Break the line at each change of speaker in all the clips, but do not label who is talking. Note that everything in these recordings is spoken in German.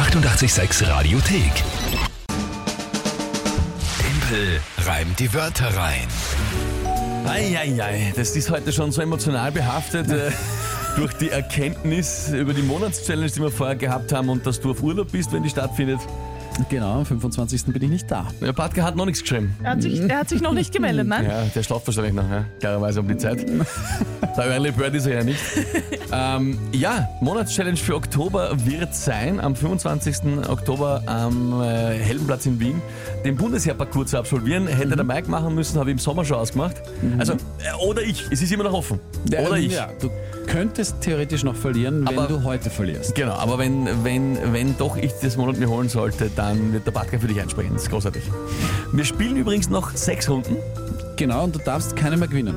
886 Radiothek. Tempel reimt die Wörter rein.
Eieiei, das ist heute schon so emotional behaftet. äh, Durch die Erkenntnis über die Monatschallenge, die wir vorher gehabt haben und dass du auf Urlaub bist, wenn die stattfindet.
Genau, am 25. bin ich nicht da.
Ja, Patka hat noch nichts geschrieben.
Er hat, sich, er hat sich noch nicht gemeldet, nein?
Ja, der schlaft wahrscheinlich noch, ja. klarerweise um die Zeit. Der Early Bird ist er ja nicht. ähm, ja, Monatschallenge für Oktober wird sein, am 25. Oktober am äh, Heldenplatz in Wien, den Bundesheerparcours zu absolvieren. Hätte der Mike machen müssen, habe ich im Sommer schon ausgemacht. Also, äh, oder ich, es ist immer noch offen. Oder ich.
Ja, du könntest theoretisch noch verlieren, wenn
Aber-
du heute verlierst.
Genau, aber wenn, wenn, wenn doch ich das Monat mir holen sollte, dann wird der Patka für dich einsprechen. Das ist großartig. Wir spielen übrigens noch sechs Runden.
Genau, und du darfst keine mehr gewinnen.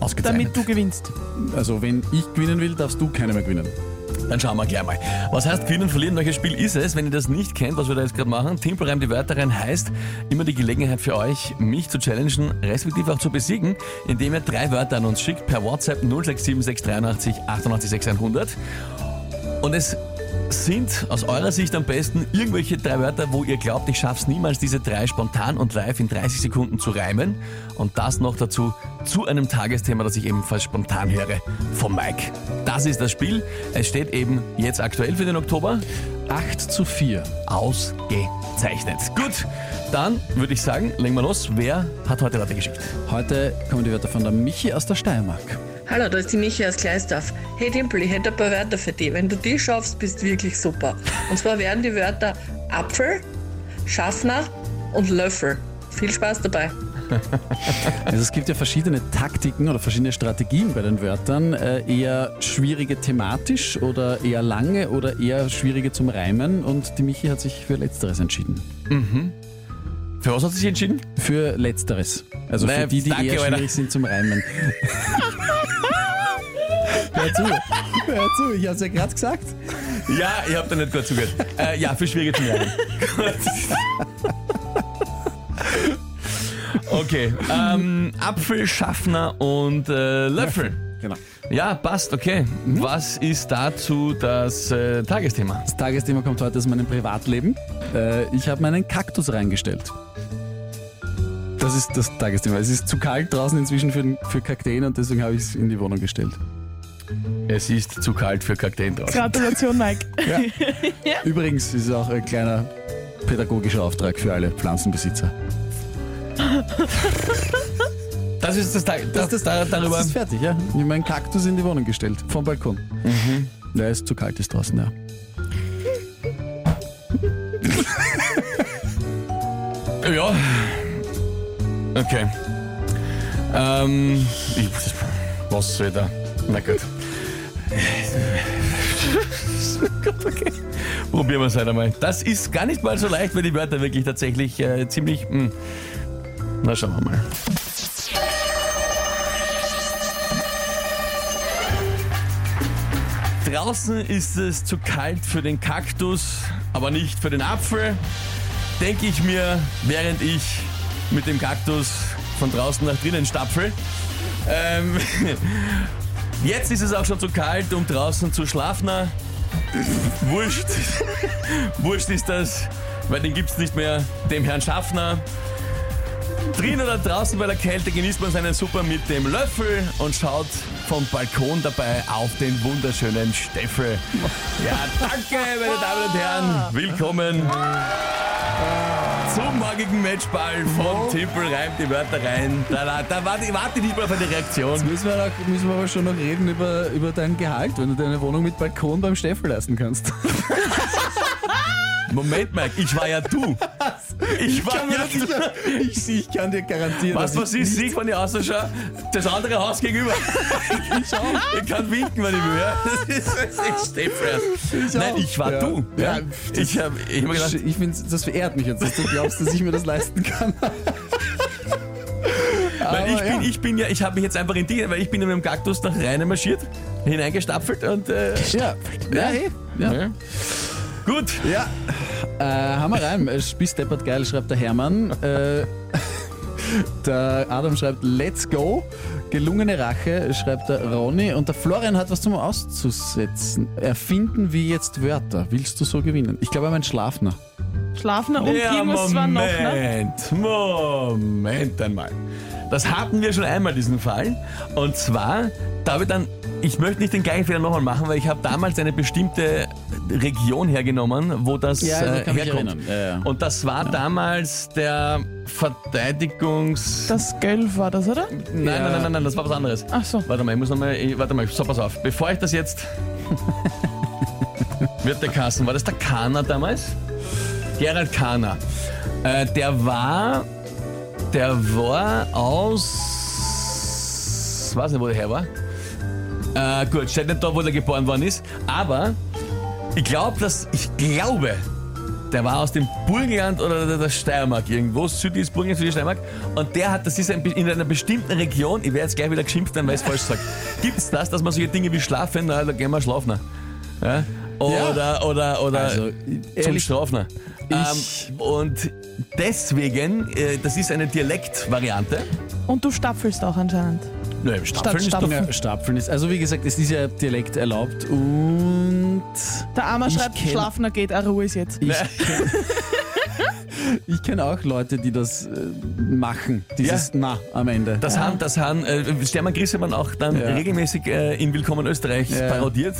Ausgezeichnet.
Damit du gewinnst.
Also wenn ich gewinnen will, darfst du keine mehr gewinnen.
Dann schauen wir gleich mal. Was heißt gewinnen verlieren? Welches Spiel ist es? Wenn ihr das nicht kennt, was wir da jetzt gerade machen, Timpel reimt die Wörter rein heißt immer die Gelegenheit für euch, mich zu challengen, respektive auch zu besiegen, indem ihr drei Wörter an uns schickt per WhatsApp 067 683 88 6100. Und es sind aus eurer Sicht am besten irgendwelche drei Wörter, wo ihr glaubt, ich schaff's niemals, diese drei spontan und live in 30 Sekunden zu reimen. Und das noch dazu zu einem Tagesthema, das ich ebenfalls spontan höre vom Mike. Das ist das Spiel. Es steht eben jetzt aktuell für den Oktober
8 zu 4.
ausgezeichnet. Gut, dann würde ich sagen, legen wir los. Wer hat heute Wörter geschickt?
Heute kommen die Wörter von der Michi aus der Steiermark.
Hallo, da ist die Michi aus Gleisdorf. Hey Dimpel, ich hätte ein paar Wörter für dich. Wenn du die schaffst, bist du wirklich super. Und zwar wären die Wörter Apfel, Schaffner und Löffel. Viel Spaß dabei.
Also es gibt ja verschiedene Taktiken oder verschiedene Strategien bei den Wörtern. Äh, eher schwierige thematisch oder eher lange oder eher schwierige zum Reimen. Und die Michi hat sich für Letzteres entschieden.
Für was hat sie sich entschieden?
Für Letzteres. Also
Nee,
für die, die
danke,
eher
Alter.
schwierig sind zum Reimen. Hör zu, hör zu, ich hab's ja gerade gesagt.
Ja, ich habe da nicht gut zugehört. Äh, ja, für schwierige zu lernen. Okay, ähm, Apfel, Schaffner und äh, Löffel.
Genau.
Ja, passt, okay. Was ist dazu das äh, Tagesthema?
Das Tagesthema kommt heute aus meinem Privatleben. Äh, ich habe meinen Kaktus reingestellt. Das ist das Tagesthema. Es ist zu kalt draußen inzwischen für, für Kakteen und deswegen habe ich es in die Wohnung gestellt.
Es ist zu kalt für Kakteen draußen.
Gratulation, Mike.
Übrigens ist es auch ein kleiner pädagogischer Auftrag für alle Pflanzenbesitzer.
Das ist das, Tag, das, das, da, darüber.
Das ist fertig, ja. Ich habe meinen Kaktus in die Wohnung gestellt, vom Balkon. Der ist zu kalt, ist draußen, ja.
Ja. Okay. Ähm, ich, was da? Na gut. Gut, okay. Probieren wir es halt einmal. Das ist gar nicht mal so leicht, weil die Wörter wirklich tatsächlich äh, ziemlich. Mh. Na, schauen wir mal. Draußen ist es zu kalt für den Kaktus, aber nicht für den Apfel. Denke ich mir, während ich mit dem Kaktus von draußen nach drinnen stapfel. Ähm, jetzt ist es auch schon zu kalt, um draußen zu schlafen. Wurscht. Wurscht ist das, weil den gibt's nicht mehr, dem Herrn Schaffner. Drin oder draußen bei der Kälte genießt man seinen Super mit dem Löffel und schaut vom Balkon dabei auf den wunderschönen Steffel. Ja, danke, meine Damen und Herren. Willkommen zum morgigen Matchball von Timpel reimt die Wörter rein. Da, da, da warte, ich warte nicht mal auf eine Reaktion.
Müssen wir, noch, müssen wir aber schon noch reden über, über dein Gehalt, wenn du deine Wohnung mit Balkon beim Steffel leisten kannst.
Moment, Mike, ich war ja du. Ich war ja du.
ich, ich kann dir garantieren,
Was,
dass
was
ich
ist, sieh von dir ausschaue? Das andere Haus gegenüber.
Ich auch.
Ich kann winken, wenn ich will. ja. Das ist, das ist. Nein, ich war
Ja.
du.
Ja,
ich habe ich hab gedacht,
Ich finde, das verehrt mich jetzt, dass du glaubst, dass ich mir das leisten kann.
Weil ich
Aber
bin,
ja.
ich bin ja, ich habe mich jetzt einfach in die, weil ich bin ja mit dem Kaktus nach Reine marschiert, hineingestapfelt und äh,
Ja, ja, eh. ja.
Ja. Gut.
ja. Äh, haben wir rein. Spießdeppert geil, schreibt der Hermann. Äh, der Adam schreibt Let's go. Gelungene Rache, schreibt der Ronny. Und der Florian hat was zum Auszusetzen. Erfinden wir jetzt Wörter. Willst du so gewinnen? Ich glaube, er meint Schlafner.
Schlafner und
Ja,
irgendwas war noch, ne?
Moment, Moment einmal. Das hatten wir schon einmal, diesen Fall. Und zwar, da habe ich dann, ich möchte nicht den gleichen Fehler nochmal machen, weil ich habe damals eine bestimmte Region hergenommen, wo das
Ja, also
äh, herkommt.
Ja, ja.
Und das war damals der Verteidigungs...
Das Gölf war das, oder?
nein, nein, nein, nein, nein, das war was anderes.
Ach so.
Warte mal, ich muss nochmal, warte mal, so, pass auf. Bevor ich das jetzt... Wird der Kassen, war das der Kahner damals? Gerald Kahner. Äh, der war, der war aus, weiß nicht, wo der her war. Äh, gut, steht nicht da, wo der geboren worden ist, aber ich glaube, dass, ich glaube, der war aus dem Burgenland oder der, Steiermark irgendwo, südliches Burgenland, südliche Steiermark. Und der hat, das ist ein, in einer bestimmten Region, ich werde jetzt gleich wieder geschimpft werden, weil ich es falsch sage. Gibt es das, dass man solche Dinge wie schlafen, na, da gehen wir schlafen. Ja? Oder, oder, oder
Also,
zum Strafen.
Ich-
Ähm, und deswegen, äh, das ist eine Dialektvariante.
Und du stapfelst auch anscheinend.
Nö, im Staffeln ist
Stapfen.
doch...
Ja, Stapfeln ist, also wie gesagt, es ist ja Dialekt erlaubt und
Der Armer
Ich
schreibt,
kenn-
Schlafner geht, Ruhe ist jetzt.
ich ich kenn auch Leute, die das äh, machen, dieses Na am Ende.
Das haben, das haben äh, Stermann Grissemann auch dann
Ja.
regelmäßig äh, in Willkommen Österreich
Ja.
parodiert.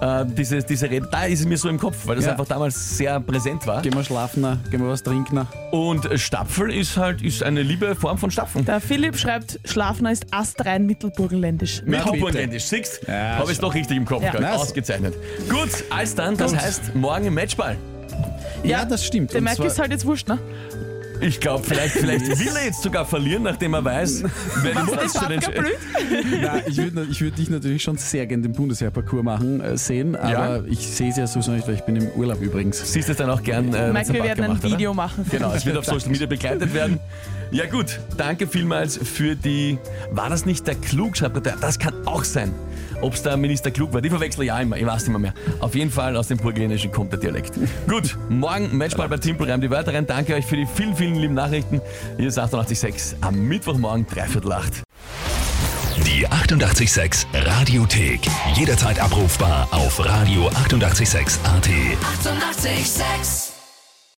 Äh, diese, diese Rede, da ist es mir so im Kopf, weil das
Ja.
einfach damals sehr präsent war.
Gehen wir schlafen, na, gehen wir was trinken. na.
Und Stapfel ist halt ist eine liebe Form von Stapfen.
Der Philipp schreibt, Schlafner ist astrein mittelburgenländisch.
Mit
bitte.
Hochburgenländisch. Siehst
Ja,
Habe ich es doch richtig im Kopf
Ja.
gehabt.
Nice.
Ausgezeichnet. Gut, als dann, das
Gut.
heißt morgen im Matchball.
Ja, das stimmt.
Der
zwar-
ist halt jetzt wurscht, ne?
Ich glaube, vielleicht, vielleicht will er jetzt sogar verlieren, nachdem er weiß, wer die
Das
Monatschallenge
blöd.
Nein, ich würde ich würd dich natürlich schon sehr gerne den Bundesheerparcours machen äh, sehen, aber
Ja.
ich sehe es ja sowieso nicht, weil ich bin im Urlaub übrigens.
Siehst du es dann auch gern. Äh,
Mike, wir werden ein
gemacht, oder?
Video machen.
Genau, es wird auf Social Media begleitet werden. Ja gut, danke vielmals für die... War das nicht der Klugschreiber? Das kann auch sein. Ob es der Minister Klug war, die verwechsel ich ja immer, ich weiß nicht mehr, mehr. Auf jeden Fall aus dem Burgenländischen kommt der Dialekt. gut, morgen Matchball bei Timpel, reim die Wörter rein. Danke euch für die vielen, vielen lieben Nachrichten. Hier ist 886 am Mittwochmorgen, dreiviertel acht.
Die 886 Radiothek. Jederzeit abrufbar auf radio886.at. 886!
886